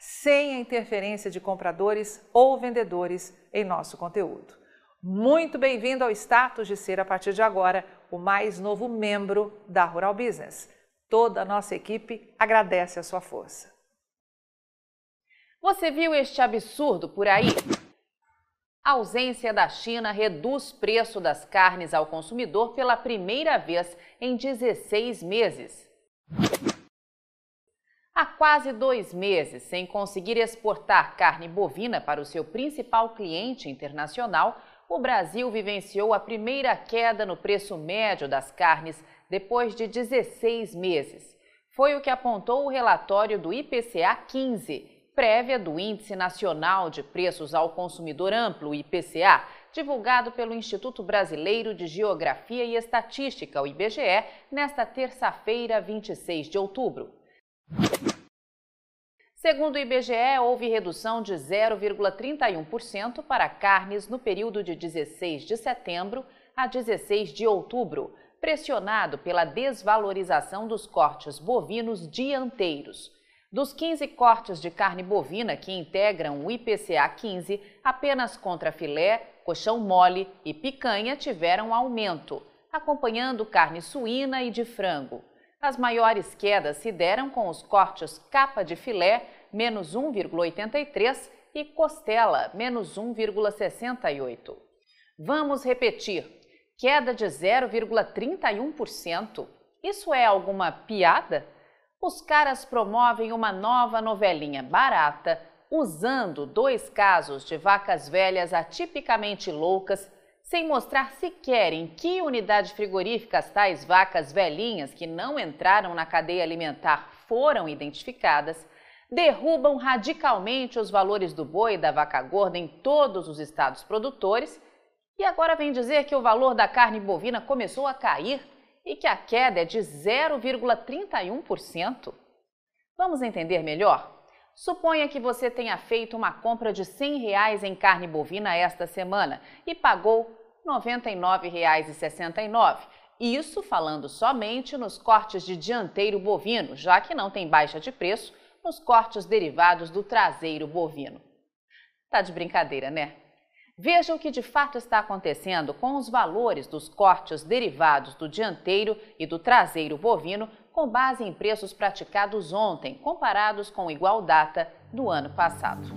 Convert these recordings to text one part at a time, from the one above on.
sem a interferência de compradores ou vendedores em nosso conteúdo. Muito bem-vindo ao status de ser, a partir de agora, o mais novo membro da Rural Business. Toda a nossa equipe agradece a sua força. Você viu este absurdo por aí? A ausência da China reduz preço das carnes ao consumidor pela primeira vez em 16 meses. Há quase dois meses, sem conseguir exportar carne bovina para o seu principal cliente internacional, o Brasil vivenciou a primeira queda no preço médio das carnes depois de 16 meses. Foi o que apontou o relatório do IPCA 15, prévia do Índice Nacional de Preços ao Consumidor Amplo, IPCA, divulgado pelo Instituto Brasileiro de Geografia e Estatística, o IBGE, nesta terça-feira, 26 de outubro. Segundo o IBGE, houve redução de 0,31% para carnes no período de 16 de setembro a 16 de outubro, pressionado pela desvalorização dos cortes bovinos dianteiros. Dos 15 cortes de carne bovina que integram o IPCA 15, apenas contra filé, coxão mole e picanha tiveram aumento, acompanhando carne suína e de frango. As maiores quedas se deram com os cortes capa de filé, menos 1,83, e costela, menos 1,68. Vamos repetir: queda de 0,31%. Isso é alguma piada? Os caras promovem uma nova novelinha barata, usando dois casos de vacas velhas atipicamente loucas sem mostrar sequer em que unidade frigorífica as tais vacas velhinhas que não entraram na cadeia alimentar foram identificadas, derrubam radicalmente os valores do boi e da vaca gorda em todos os estados produtores e agora vem dizer que o valor da carne bovina começou a cair e que a queda é de 0,31%. Vamos entender melhor? Suponha que você tenha feito uma compra de 100 reais em carne bovina esta semana e pagou R$ 99,69. Isso falando somente nos cortes de dianteiro bovino, já que não tem baixa de preço nos cortes derivados do traseiro bovino. Tá de brincadeira, né? Veja o que de fato está acontecendo com os valores dos cortes derivados do dianteiro e do traseiro bovino com base em preços praticados ontem, comparados com igual data do ano passado.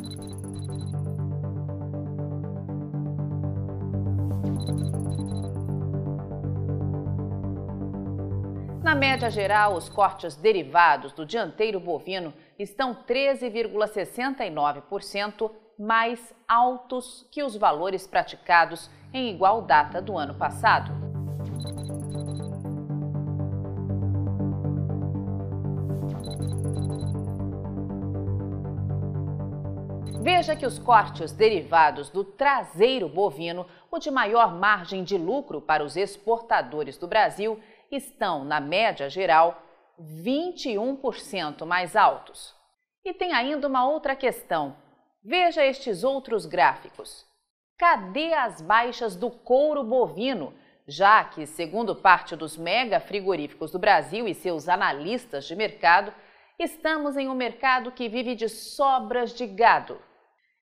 Na média geral, os cortes derivados do dianteiro bovino estão 13,69% mais altos que os valores praticados em igual data do ano passado. Veja que os cortes derivados do traseiro bovino, o de maior margem de lucro para os exportadores do Brasil, estão, na média geral, 21% mais altos. E tem ainda uma outra questão. Veja estes outros gráficos. Cadê as baixas do couro bovino? Já que, segundo parte dos mega frigoríficos do Brasil e seus analistas de mercado, estamos em um mercado que vive de sobras de gado.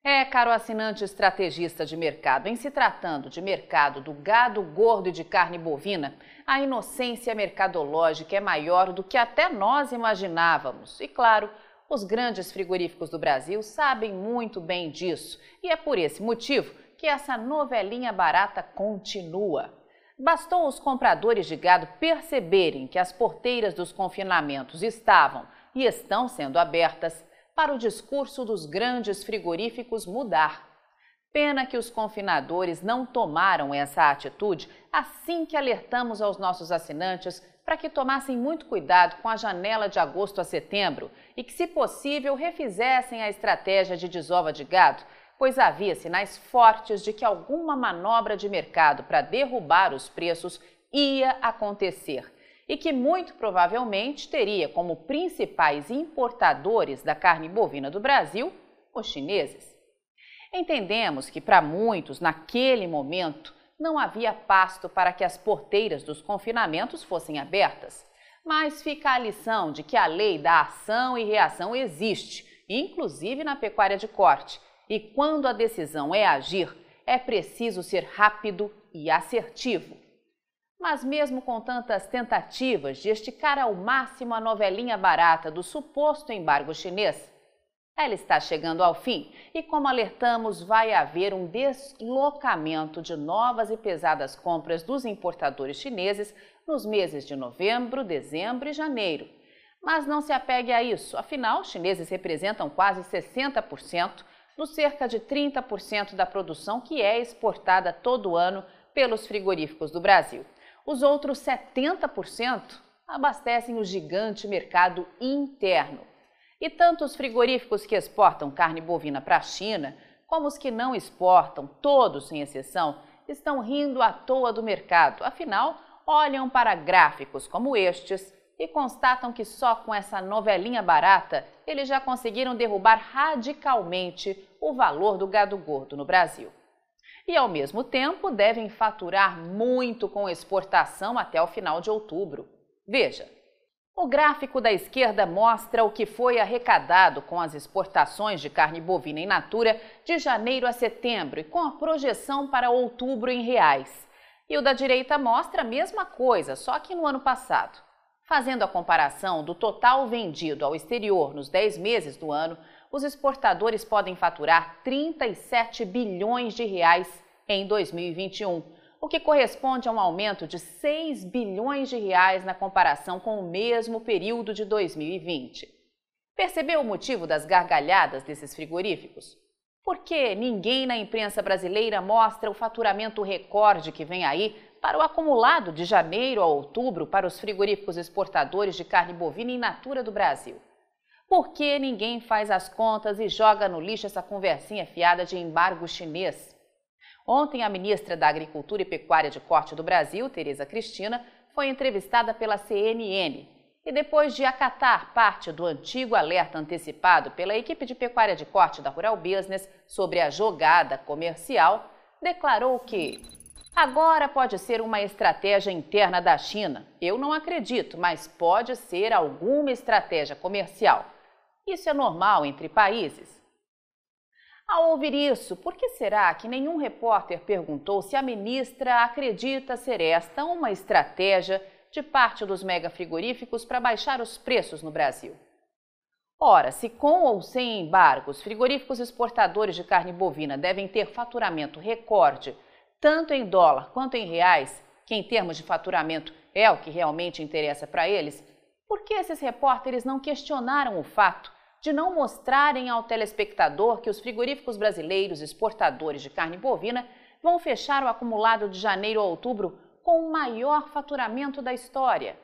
É, caro assinante estrategista de mercado, em se tratando de mercado do gado gordo e de carne bovina, a inocência mercadológica é maior do que até nós imaginávamos. E claro, os grandes frigoríficos do Brasil sabem muito bem disso. E é por esse motivo que essa novelinha barata continua. Bastou os compradores de gado perceberem que as porteiras dos confinamentos estavam e estão sendo abertas para o discurso dos grandes frigoríficos mudar. Pena que os confinadores não tomaram essa atitude assim que alertamos aos nossos assinantes para que tomassem muito cuidado com a janela de agosto a setembro e que, se possível, refizessem a estratégia de desova de gado, pois havia sinais fortes de que alguma manobra de mercado para derrubar os preços ia acontecer e que muito provavelmente teria como principais importadores da carne bovina do Brasil os chineses. Entendemos que para muitos, naquele momento, não havia pasto para que as porteiras dos confinamentos fossem abertas. Mas fica a lição de que a lei da ação e reação existe, inclusive na pecuária de corte. E quando a decisão é agir, é preciso ser rápido e assertivo. Mas, mesmo com tantas tentativas de esticar ao máximo a novelinha barata do suposto embargo chinês, ela está chegando ao fim e, como alertamos, vai haver um deslocamento de novas e pesadas compras dos importadores chineses nos meses de novembro, dezembro e janeiro. Mas não se apegue a isso, afinal, chineses representam quase 60% dos cerca de 30% da produção que é exportada todo ano pelos frigoríficos do Brasil. Os outros 70% abastecem o gigante mercado interno. E tanto os frigoríficos que exportam carne bovina para a China, como os que não exportam, todos sem exceção, estão rindo à toa do mercado. Afinal, olham para gráficos como estes e constatam que só com essa novelinha barata eles já conseguiram derrubar radicalmente o valor do gado gordo no Brasil. E ao mesmo tempo devem faturar muito com exportação até o final de outubro. Veja, o gráfico da esquerda mostra o que foi arrecadado com as exportações de carne bovina in natura de janeiro a setembro e com a projeção para outubro em reais. E o da direita mostra a mesma coisa, só que no ano passado. Fazendo a comparação do total vendido ao exterior nos 10 meses do ano, os exportadores podem faturar 37 bilhões de reais em 2021 o que corresponde a um aumento de 6 bilhões de reais na comparação com o mesmo período de 2020. Percebeu o motivo das gargalhadas desses frigoríficos? Porque ninguém na imprensa brasileira mostra o faturamento recorde que vem aí para o acumulado de janeiro a outubro para os frigoríficos exportadores de carne bovina in natura do Brasil. Por que ninguém faz as contas e joga no lixo essa conversinha fiada de embargo chinês? Ontem, a ministra da Agricultura e Pecuária de Corte do Brasil, Tereza Cristina, foi entrevistada pela CNN e, depois de acatar parte do antigo alerta antecipado pela equipe de pecuária de corte da Rural Business sobre a jogada comercial, declarou que agora pode ser uma estratégia interna da China. Eu não acredito, mas pode ser alguma estratégia comercial. Isso é normal entre países. Ao ouvir isso, por que será que nenhum repórter perguntou se a ministra acredita ser esta uma estratégia de parte dos megafrigoríficos para baixar os preços no Brasil? Ora, se com ou sem embargos, frigoríficos exportadores de carne bovina devem ter faturamento recorde, tanto em dólar quanto em reais, que em termos de faturamento é o que realmente interessa para eles, por que esses repórteres não questionaram o fato de não mostrarem ao telespectador que os frigoríficos brasileiros exportadores de carne bovina vão fechar o acumulado de janeiro a outubro com o maior faturamento da história.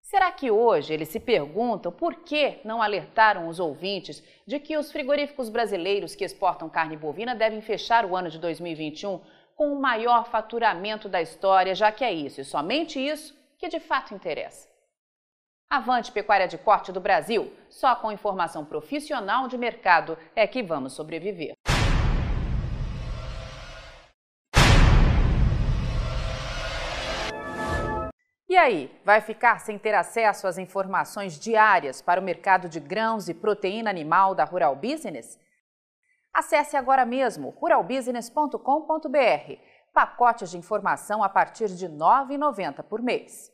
Será que hoje eles se perguntam por que não alertaram os ouvintes de que os frigoríficos brasileiros que exportam carne bovina devem fechar o ano de 2021 com o maior faturamento da história, já que é isso e somente isso que de fato interessa? Avante Pecuária de Corte do Brasil. Só com informação profissional de mercado é que vamos sobreviver. E aí, vai ficar sem ter acesso às informações diárias para o mercado de grãos e proteína animal da Rural Business? Acesse agora mesmo ruralbusiness.com.br. Pacotes de informação a partir de R$ 9,90 por mês.